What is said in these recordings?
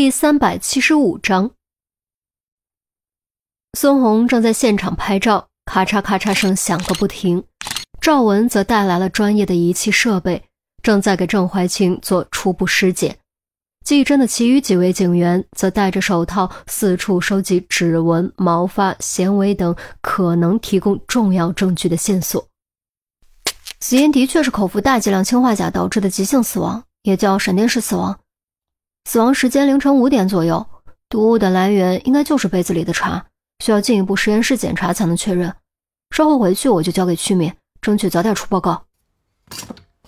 第三百七十五章，孙红正在现场拍照，咔嚓咔嚓声响个不停。赵文则带来了专业的仪器设备，正在给郑怀清做初步尸检。技侦的其余几位警员则戴着手套，四处收集指纹、毛发、纤维等可能提供重要证据的线索。死因的确是口服大剂量氰化钾导致的急性死亡，也叫闪电式死亡。死亡时间凌晨五点左右，毒物的来源应该就是杯子里的茶，需要进一步实验室检查才能确认。稍后回去我就交给曲敏，争取早点出报告。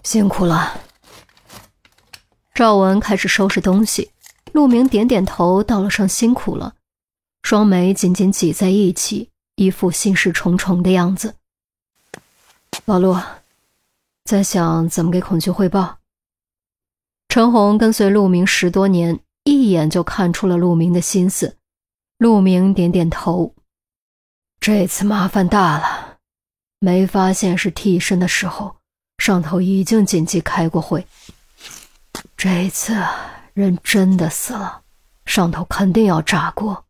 辛苦了。赵文开始收拾东西，陆明点点头，道了声辛苦了，双眉紧紧挤在一起，一副心事重重的样子。老陆，在想怎么给孔雀汇报？陈红跟随陆明十多年，一眼就看出了陆明的心思。陆明点点头，这次麻烦大了，没发现是替身的时候，上头已经紧急开过会。这次人真的死了，上头肯定要炸锅，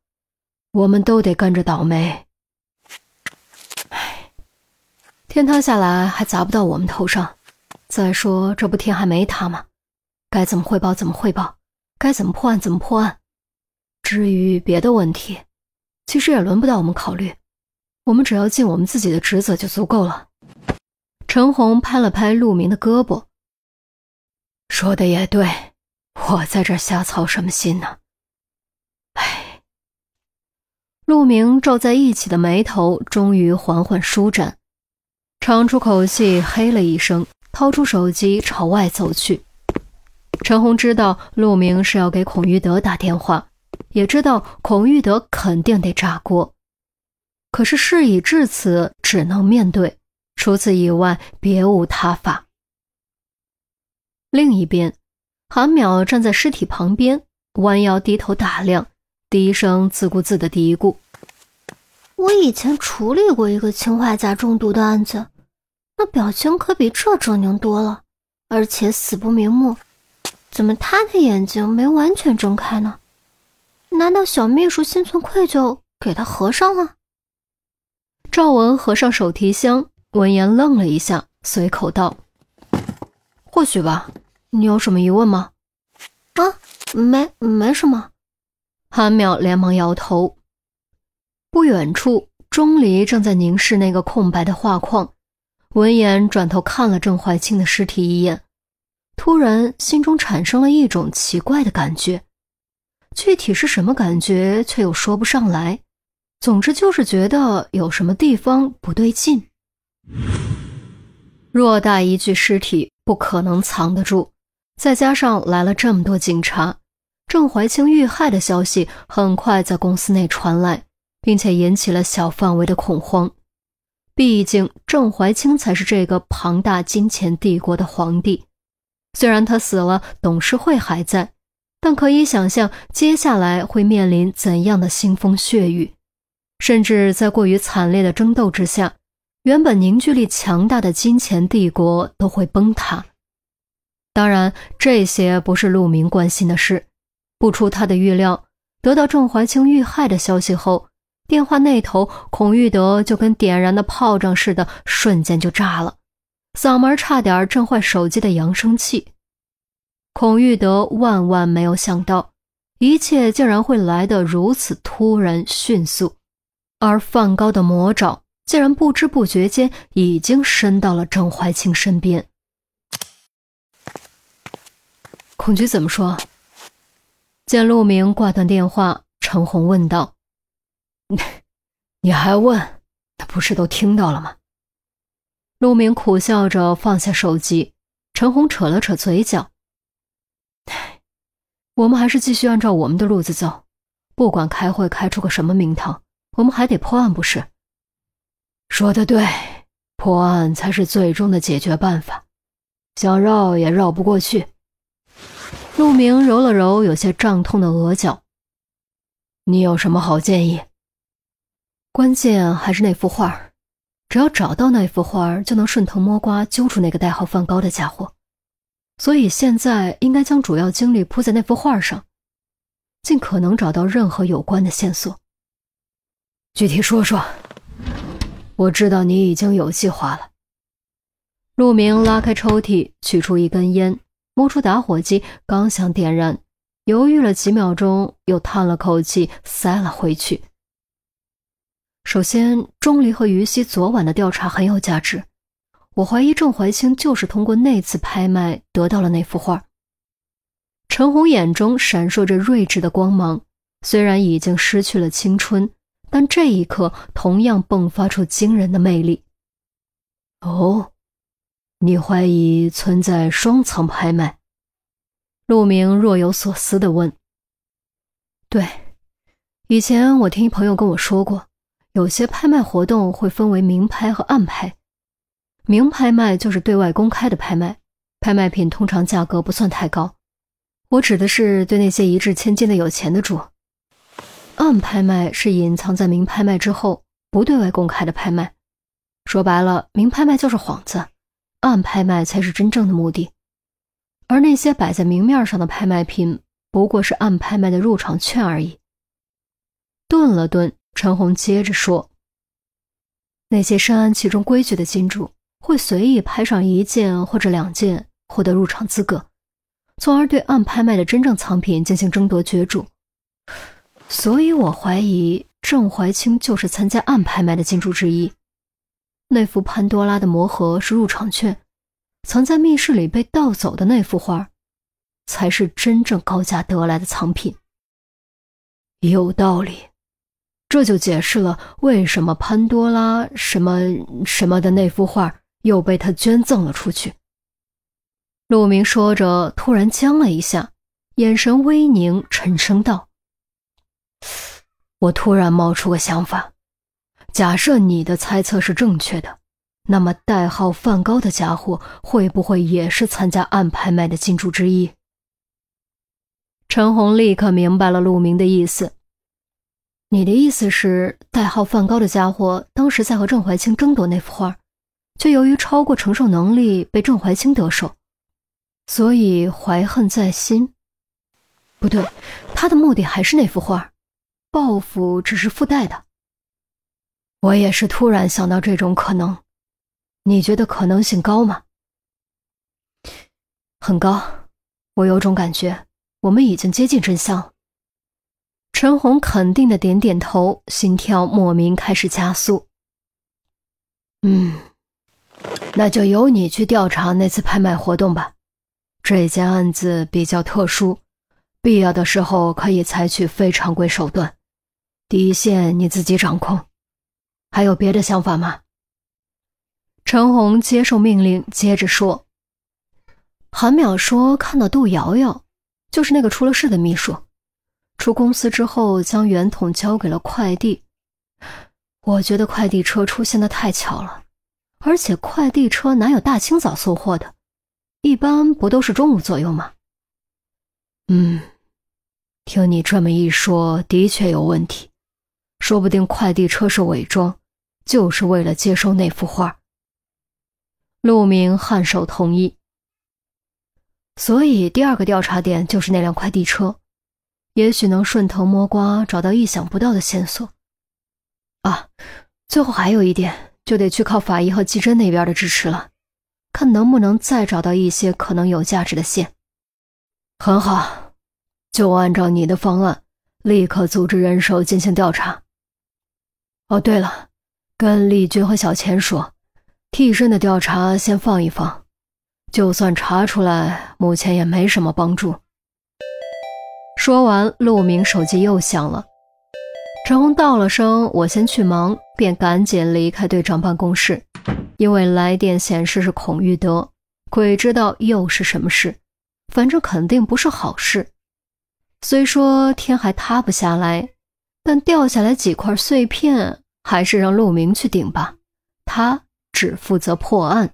我们都得跟着倒霉。唉，天塌下来还砸不到我们头上。再说这不天还没塌吗？该怎么汇报怎么汇报，该怎么破案怎么破案。至于别的问题，其实也轮不到我们考虑，我们只要尽我们自己的职责就足够了。陈红拍了拍陆明的胳膊。说的也对，我在这瞎操什么心呢？唉，陆明皱在一起的眉头终于缓缓舒展，长出口气，嘿了一声，掏出手机朝外走去。陈红知道陆明是要给孔玉德打电话，也知道孔玉德肯定得炸锅，可是事已至此，只能面对，除此以外别无他法。另一边，韩淼站在尸体旁边，弯腰低头打量，低声自顾自的嘀咕：“我以前处理过一个氰化钾中毒的案子，那表情可比这狰狞多了，而且死不瞑目。怎么他的眼睛没完全睁开呢？难道小秘书心存愧疚，给他合上了？”赵文合上手提箱，闻言愣了一下，随口道：“或许吧。”你有什么疑问吗？啊，没，没什么。韩淼连忙摇头。不远处，钟离正在凝视那个空白的画框，闻言转头看了郑怀清的尸体一眼，突然心中产生了一种奇怪的感觉，具体是什么感觉却又说不上来。总之就是觉得有什么地方不对劲。偌大一具尸体，不可能藏得住。再加上来了这么多警察，郑怀清遇害的消息很快在公司内传来，并且引起了小范围的恐慌。毕竟郑怀清才是这个庞大金钱帝国的皇帝，虽然他死了，董事会还在，但可以想象接下来会面临怎样的腥风血雨，甚至在过于惨烈的争斗之下，原本凝聚力强大的金钱帝国都会崩塌。当然，这些不是陆明关心的事。不出他的预料，得到郑怀清遇害的消息后，电话那头孔玉德就跟点燃的炮仗似的，瞬间就炸了，嗓门差点震坏手机的扬声器。孔玉德万万没有想到，一切竟然会来得如此突然迅速，而梵高的魔爪竟然不知不觉间已经伸到了郑怀清身边。孔局怎么说？见陆明挂断电话，陈红问道：“ 你还问？那不是都听到了吗？”陆明苦笑着放下手机。陈红扯了扯嘴角：“我们还是继续按照我们的路子走，不管开会开出个什么名堂，我们还得破案，不是？”说的对，破案才是最终的解决办法，想绕也绕不过去。陆明揉了揉有些胀痛的额角。你有什么好建议？关键还是那幅画，只要找到那幅画，就能顺藤摸瓜揪出那个代号梵高的家伙。所以现在应该将主要精力扑在那幅画上。尽可能找到任何有关的线索。具体说说。我知道你已经有计划了。陆明拉开抽屉，取出一根烟，摸出打火机，刚想点燃，犹豫了几秒钟，又叹了口气，塞了回去。首先，钟离和于西昨晚的调查很有价值，我怀疑郑怀清就是通过那次拍卖得到了那幅画。陈红眼中闪烁着睿智的光芒，虽然已经失去了青春。但这一刻，同样迸发出惊人的魅力。哦，你怀疑存在双层拍卖？陆明若有所思地问。对，以前我听一朋友跟我说过，有些拍卖活动会分为明拍和暗拍。明拍卖就是对外公开的拍卖，拍卖品通常价格不算太高。我指的是对那些一掷千金的有钱的主。暗拍卖是隐藏在明拍卖之后，不对外公开的拍卖。说白了，明拍卖就是幌子，暗拍卖才是真正的目的。而那些摆在明面上的拍卖品，不过是暗拍卖的入场券而已。顿了顿，陈红接着说：“那些深谙其中规矩的金主，会随意拍上一件或者两件，获得入场资格，从而对暗拍卖的真正藏品进行争夺角逐。”所以，我怀疑郑怀清就是参加暗拍卖的金主之一。那幅潘多拉的魔盒是入场券，藏在密室里被盗走的那幅画，才是真正高价得来的藏品。有道理，这就解释了为什么潘多拉什么什么的那幅画又被他捐赠了出去。陆明说着，突然僵了一下，眼神微凝，沉声道。我突然冒出个想法，假设你的猜测是正确的，那么代号梵高的家伙会不会也是参加暗拍卖的金主之一？陈红立刻明白了陆明的意思。你的意思是，代号梵高的家伙当时在和郑怀清争夺那幅画，却由于超过承受能力被郑怀清得手，所以怀恨在心。不对，他的目的还是那幅画。报复只是附带的。我也是突然想到这种可能，你觉得可能性高吗？很高，我有种感觉，我们已经接近真相。陈红肯定的点点头，心跳莫名开始加速。嗯，那就由你去调查那次拍卖活动吧，这件案子比较特殊，必要的时候可以采取非常规手段。底线你自己掌控，还有别的想法吗？陈红接受命令，接着说：“韩淼说看到杜瑶瑶，就是那个出了事的秘书，出公司之后将圆筒交给了快递。我觉得快递车出现的太巧了，而且快递车哪有大清早送货的？一般不都是中午左右吗？”嗯，听你这么一说，的确有问题。说不定快递车是伪装，就是为了接收那幅画。陆明颔首同意。所以第二个调查点就是那辆快递车，也许能顺藤摸瓜找到意想不到的线索。啊，最后还有一点，就得去靠法医和技侦那边的支持了，看能不能再找到一些可能有价值的线。很好，就按照你的方案，立刻组织人手进行调查。哦，对了，跟丽君和小钱说，替身的调查先放一放，就算查出来，目前也没什么帮助。说完，陆明手机又响了。陈红道了声“我先去忙”，便赶紧离开队长办公室，因为来电显示是孔玉德，鬼知道又是什么事，反正肯定不是好事。虽说天还塌不下来，但掉下来几块碎片。还是让陆明去顶吧，他只负责破案。